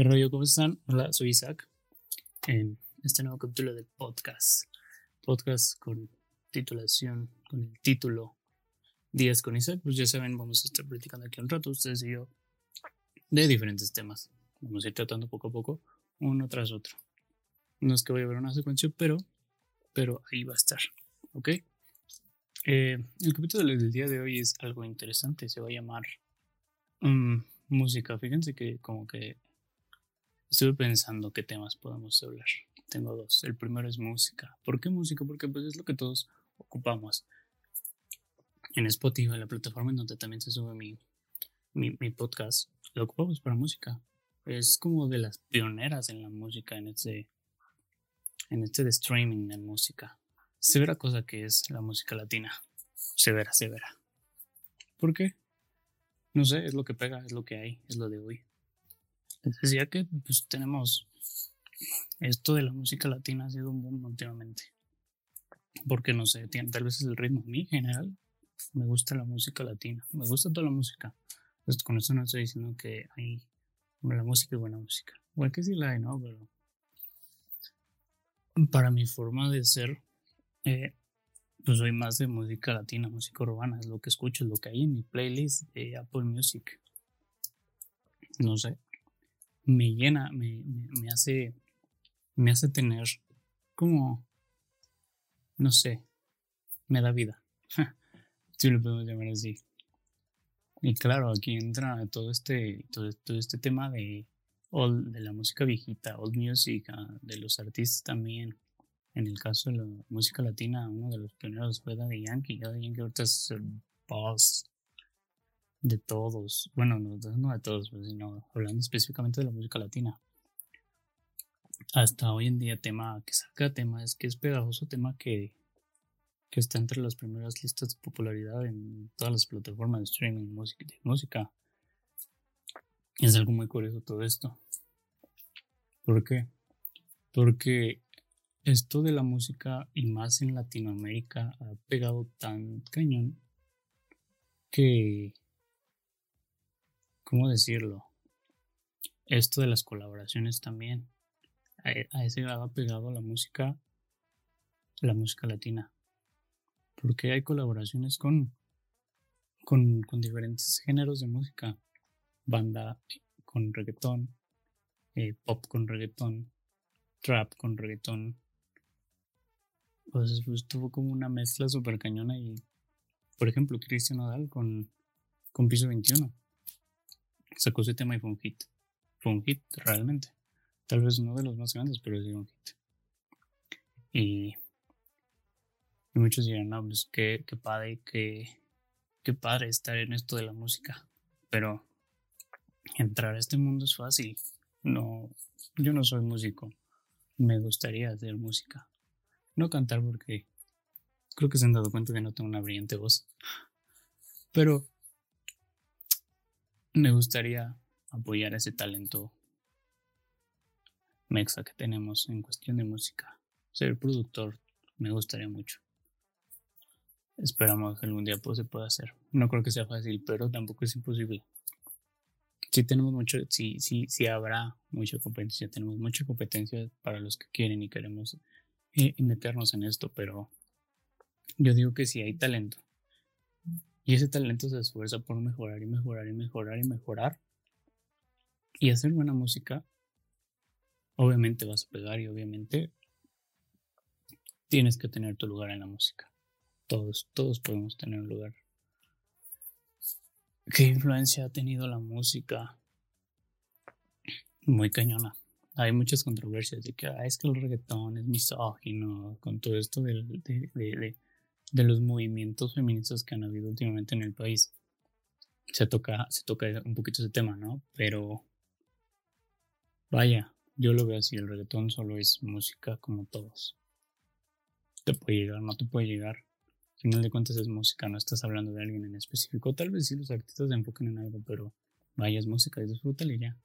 ¿Qué rollo? ¿Cómo están? Hola, soy Isaac. En este nuevo capítulo del podcast. Podcast con titulación, con el título Días con Isaac. Pues ya saben, vamos a estar platicando aquí un rato, ustedes y yo, de diferentes temas. Vamos a ir tratando poco a poco, uno tras otro. No es que vaya a haber una secuencia, pero, pero ahí va a estar. ¿Ok? Eh, el capítulo del día de hoy es algo interesante. Se va a llamar mm, música. Fíjense que como que Estuve pensando qué temas podemos hablar. Tengo dos. El primero es música. ¿Por qué música? Porque pues es lo que todos ocupamos. En Spotify, la plataforma en donde también se sube mi, mi, podcast, lo ocupamos para música. Es como de las pioneras en la música, en este, en este streaming de música. Severa cosa que es la música latina. Severa, severa. ¿Por qué? No sé, es lo que pega, es lo que hay, es lo de hoy decía que pues tenemos esto de la música latina ha sido un boom últimamente. Porque no sé, tal vez es el ritmo. A mí en general me gusta la música latina, me gusta toda la música. Pues, con eso no estoy diciendo que hay la música es buena música. Igual que sí la hay, ¿no? Pero para mi forma de ser, eh, pues soy más de música latina, música urbana, es lo que escucho, es lo que hay en mi playlist de Apple Music. No sé, me llena, me, me, hace, me hace tener como, no sé, me da vida. si lo podemos llamar así. Y claro, aquí entra todo este, todo, este tema de, de la música viejita, old music, ah, de los artistas también. En el caso de la música latina, uno de los pioneros fue Daddy Yankee. Daddy Yankee ahorita es el boss de todos, bueno, no, de todos, pues, sino hablando específicamente de la música latina. Hasta hoy en día, tema que saca, tema es que es pegajoso, tema que, que está entre las primeras listas de popularidad en todas las plataformas de streaming de música. Es algo muy curioso todo esto. ¿Por qué? Porque esto de la música y más en Latinoamérica ha pegado tan cañón que ¿cómo decirlo? Esto de las colaboraciones también. A, ese lado ha pegado la música, la música latina. Porque hay colaboraciones con, con, diferentes géneros de música. Banda con reggaetón, eh, pop con reggaetón, trap con reggaetón. Pues, pues tuvo como una mezcla súper cañona y, por ejemplo, Cristian Nodal con, con Piso 21 sacó ese tema y fue un hit. Fue un hit, realmente. Tal vez uno de los más grandes, pero sí un hit. Y, muchos dirán, no, pues qué, qué padre, qué, qué padre estar en esto de la música. Pero entrar a este mundo es fácil. No, yo no soy músico. Me gustaría hacer música. No cantar porque creo que se han dado cuenta que no tengo una brillante voz. Pero me gustaría apoyar ese talento mexa que tenemos en cuestión de música. Ser productor me gustaría mucho. Esperamos que algún día pues, se pueda hacer. No creo que sea fácil, pero tampoco es imposible. Sí tenemos mucho, sí, sí, sí habrá mucha competencia. Tenemos mucha competencia para los que quieren y queremos eh, meternos en esto, pero yo digo que si hay talento y ese talento se esfuerza por mejorar y mejorar y mejorar y mejorar. Y hacer buena música. Obviamente vas a pegar y obviamente tienes que tener tu lugar en la música. Todos, todos podemos tener un lugar. ¿Qué influencia ha tenido la música? Muy cañona. Hay muchas controversias de que ah, es que el reggaetón es misógino, con todo esto de, los movimientos feministas que han habido últimamente en el país. Se toca, se toca un poquito ese tema, ¿no? Pero vaya, yo lo veo así, el reggaetón solo es música como todos. Te puede llegar, no te puede llegar. Al final de cuentas es música, no estás hablando de alguien en específico. Tal vez sí los artistas se enfocan en algo, pero vaya, es música, disfrútale ya.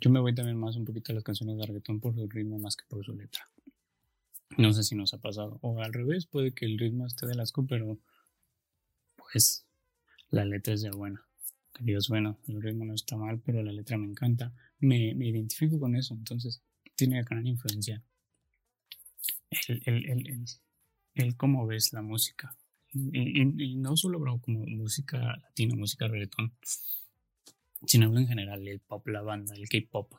Yo me voy también más un poquito a las canciones de reggaetón por su ritmo más que por su letra. No sé si nos ha pasado. O al revés, puede que el ritmo esté de asco, pero pues la letra es ya buena. Dios, bueno, el ritmo no está mal, pero la letra me encanta. Me, me identifico con eso, entonces tiene gran influencia. El, el, el, cómo ves la música. Y, no solo como música latina, música reggaetón, sino en general el pop, la banda, el K-pop.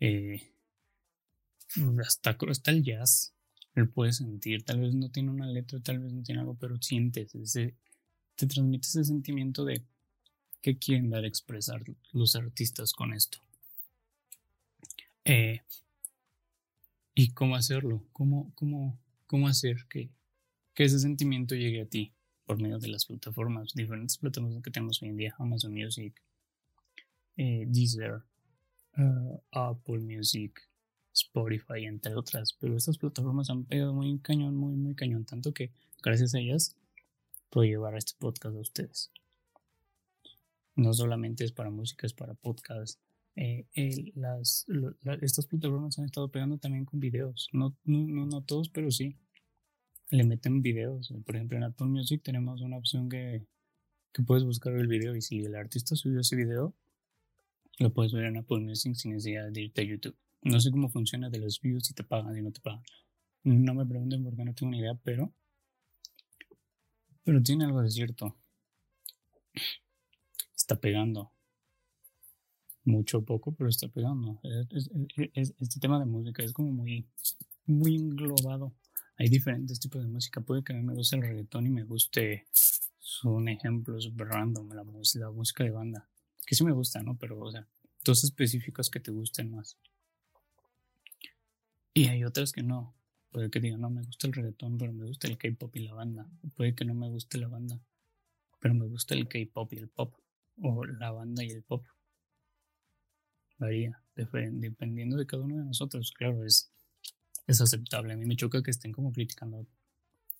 Eh, hasta, hasta el jazz, lo puedes sentir. Tal vez no tiene una letra, tal vez no tiene algo, pero sientes ese, te transmite ese sentimiento de qué quieren dar a expresar los artistas con esto. Eh, y cómo hacerlo, cómo, cómo, cómo hacer que, que ese sentimiento llegue a ti por medio de las plataformas, diferentes plataformas que tenemos hoy en día, Amazon Music, eh, Deezer, uh, Apple Music, Spotify, entre otras. Pero estas plataformas han pegado muy cañón, muy, muy cañón, tanto que gracias a ellas puedo llevar este podcast a ustedes. No solamente es para música, es para podcast. Eh, las, estas plataformas han estado pegando también con videos. No, no, no, todos, pero sí. Le meten videos. Por ejemplo, en Apple Music tenemos una opción que, que puedes buscar el video y si el artista subió ese video, lo puedes ver en Apple Music sin necesidad de irte a YouTube. No sé cómo funciona de los views, si te pagan, si no te pagan. No me pregunten porque no tengo ni idea, pero. Pero tiene algo de cierto. Está pegando. Mucho o poco, pero está pegando. este tema de música es como muy, muy englobado. Hay diferentes tipos de música. Puede que a mí me guste el reggaetón y me guste. Son ejemplos random. La música de banda. Que sí me gusta, ¿no? Pero, o sea, dos específicos que te gusten más. Y hay otras que no. Puede que digan, no me gusta el reggaetón, pero me gusta el K-pop y la banda. O puede que no me guste la banda, pero me gusta el K-pop y el pop. O la banda y el pop. Varía, dependiendo de cada uno de nosotros. Claro, es, es aceptable. A mí me choca que estén como criticando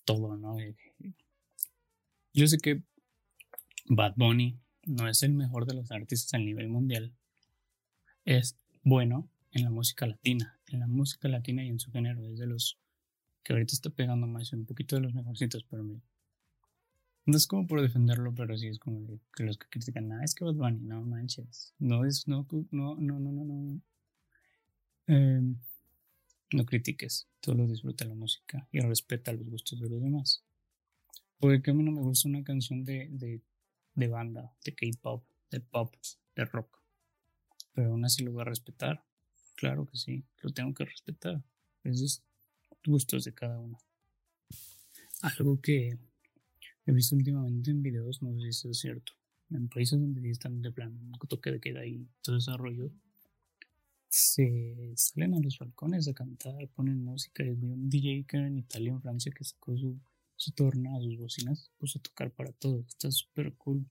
todo, ¿no? Yo sé que Bad Bunny no es el mejor de los artistas a nivel mundial. Es bueno, en la música latina, en la música latina y en su género, es de los que ahorita está pegando más, un poquito de los mejorcitos, pero mí. No es como por defenderlo, pero sí es como que los que critican, nada, es que Bad Bunny, no manches. No es, no, no, no, no, no, no. Em, no critiques, solo disfruta la música y respeta los gustos de los demás. Porque que a mí no me gusta una canción de, de, de banda, de K-pop, de pop, de rock. Pero aún así lo voy a respetar Claro que sí, lo tengo que respetar. Es gustos de cada uno. Algo que he visto últimamente en videos, no sé si es cierto. En países donde están de plan toque de queda y todo desarrollo, se salen a los balcones a cantar, ponen música. Vi un DJ que en Italia, en Francia, que sacó su, su torna, sus bocinas, puso a tocar para todos. Está súper cool.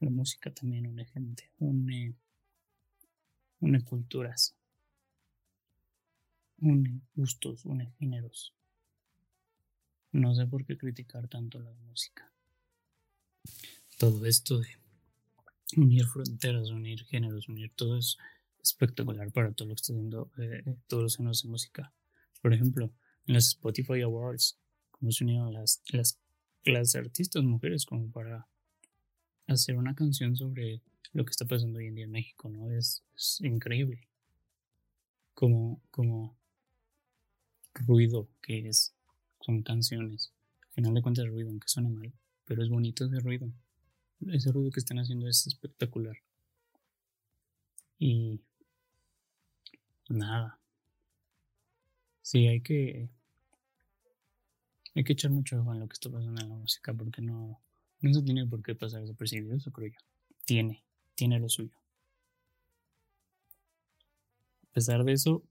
La música también une gente, une, une culturas une gustos, une géneros. No sé por qué criticar tanto la música. Todo esto de unir fronteras, unir géneros, unir todo es espectacular para todo lo que está haciendo eh, eh, todos los géneros de música. Por ejemplo, en las Spotify Awards, como se unieron las, las, las artistas mujeres como para hacer una canción sobre lo que está pasando hoy en día en México, ¿no? Es, es increíble. Como, como ruido que es, son canciones. Al final de cuentas ruido, aunque suene mal, pero es bonito ese ruido. Ese ruido que están haciendo es espectacular. Y nada. Sí, hay que hay que echar mucho ojo en lo que está pasando en la música porque no no se tiene por qué pasar desapercibido, eso creo yo. Tiene, tiene lo suyo. A pesar de eso,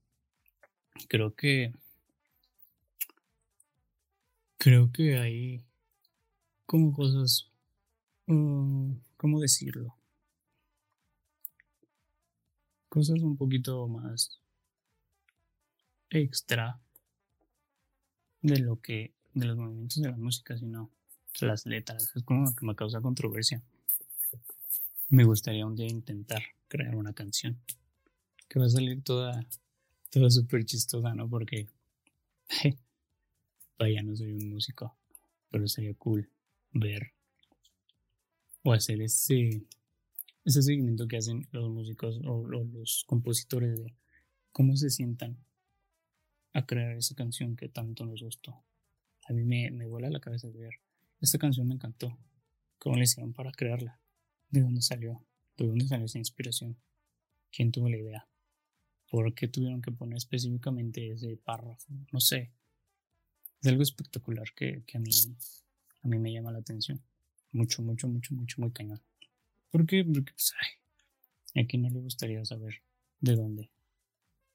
creo que Creo que hay como cosas, mm, ¿cómo decirlo? Cosas un poquito más extra de lo que, de los movimientos de la música, sino las letras. Es como que me causa controversia. Me gustaría un día intentar crear una canción que va a salir toda, toda súper chistosa, ¿no? Porque Vaya, no soy un músico, pero sería cool ver o hacer ese, ese seguimiento que hacen los músicos o, los compositores de cómo se sientan a crear esa canción que tanto nos gustó. A mí me, me vuela la cabeza de ver. Esta canción me encantó. ¿Cómo le hicieron para crearla? ¿De dónde salió? ¿De dónde salió esa inspiración? ¿Quién tuvo la idea? ¿Por qué tuvieron que poner específicamente ese párrafo? No sé. Es algo espectacular que, a, mí, a mí me llama la atención. Mucho, mucho, mucho, mucho, muy cañón. ¿Por qué? Porque, pues, ay, a quién no le gustaría saber de dónde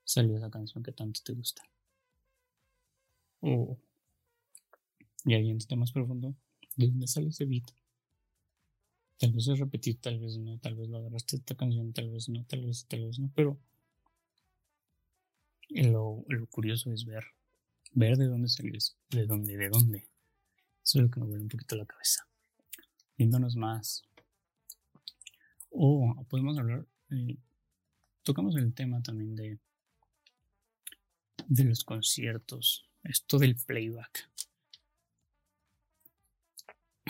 salió esa canción que tanto te gusta. O, y alguien está más profundo, ¿de dónde sale ese beat? Tal vez es repetir, tal vez no, tal vez lo agarraste esta canción, tal vez no, tal vez, tal vez no, pero lo curioso es ver, ver de dónde salió eso, de dónde, de dónde. Eso es lo que me vuelve un poquito la cabeza. Viéndonos más o podemos hablar, eh, tocamos el tema también de, de los conciertos, esto del playback.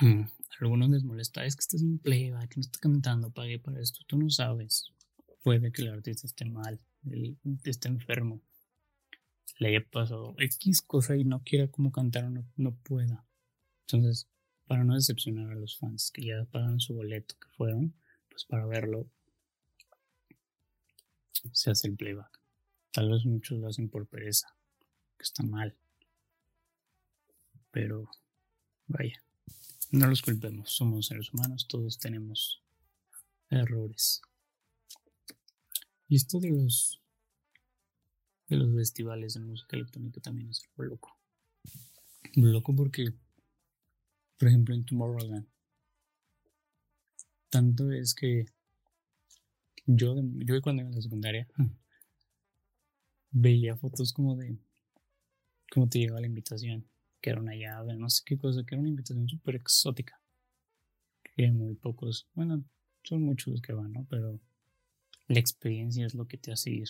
Mm, algunos les molesta, es que estás en playback, no está cantando, pagué para esto, tú no sabes. Puede que el artista esté mal, esté enfermo, le haya pasado X cosa y no quiera como cantar o no, no pueda. Entonces, para no decepcionar a los fans que ya pagaron su boleto, que fueron, pues, para verlo se hace el playback. Tal vez muchos lo hacen por pereza, que está mal. Pero, vaya, no los culpemos, somos seres humanos, todos tenemos errores. Y esto de los de los festivales de música electrónica también es algo loco. Loco porque, por ejemplo, en Tomorrowland tanto es que yo, yo cuando iba en la secundaria veía fotos como de cómo te llegaba la invitación, que era una llave, no sé qué cosa, que era una invitación súper exótica. Que muy pocos, bueno, son muchos los que van, ¿no? Pero la experiencia es lo que te hace ir,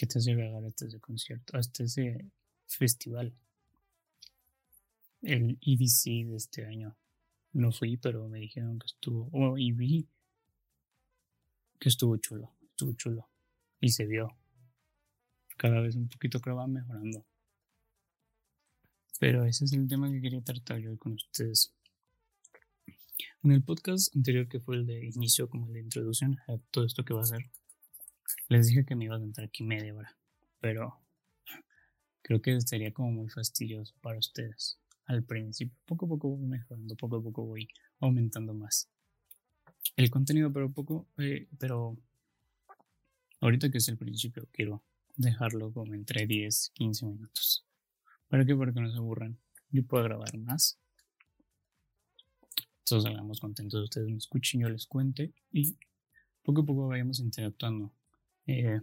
que te hace llegar hasta ese concierto, hasta ese festival. El EDC de este año no fui, pero me dijeron que estuvo, oh, y vi que estuvo chulo, estuvo chulo. Y se vio. Cada vez un poquito creo va mejorando. Pero ese es el tema que quería tratar yo con ustedes. En el podcast anterior, que fue el de inicio, como de introducción a todo esto que va a ser, les dije que me iba a entrar aquí media hora. Pero creo que sería como muy fastidioso para ustedes al principio. Poco a poco voy mejorando, poco a poco voy aumentando más el contenido, pero poco, eh, pero ahorita que es el principio, quiero dejarlo como entre 10, 15 minutos. ¿Para qué? Para que no se aburran. Yo puedo grabar más. Todos hagamos contentos, ustedes me escuchen, yo les cuente y poco a poco vayamos interactuando. Eh,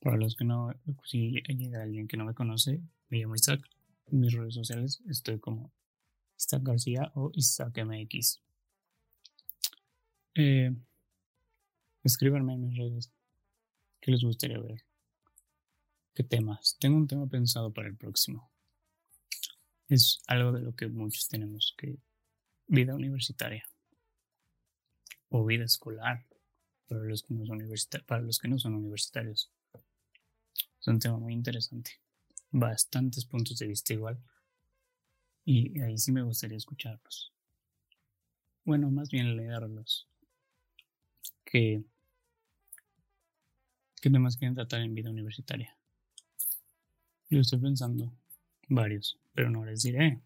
para los que no, si llega alguien que no me conoce, me llamo Isaac en mis redes sociales estoy como Isaac García o Isaac MX. Eh, escríbanme en mis redes. ¿Qué les gustaría ver? ¿Qué temas? Tengo un tema pensado para el próximo. Es algo de lo que muchos tenemos que vida universitaria o vida escolar para los que no son, para los que no son universitarios. Es un tema muy interesante bastantes puntos de vista igual. Y ahí sí me gustaría escucharlos. Bueno, más bien leerlos. Que, ¿Qué temas quieren tratar en vida universitaria? Yo estoy pensando varios, pero no les diré.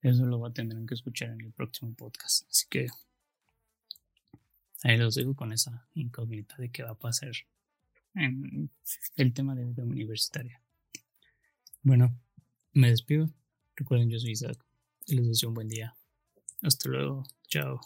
Eso lo tendrán que escuchar en el próximo podcast. Así que ahí los dejo con esa incógnita de qué va a pasar en el tema de vida universitaria. Bueno, me despido. Recuerden, yo soy Isaac y les deseo un buen día. Hasta luego. Chao.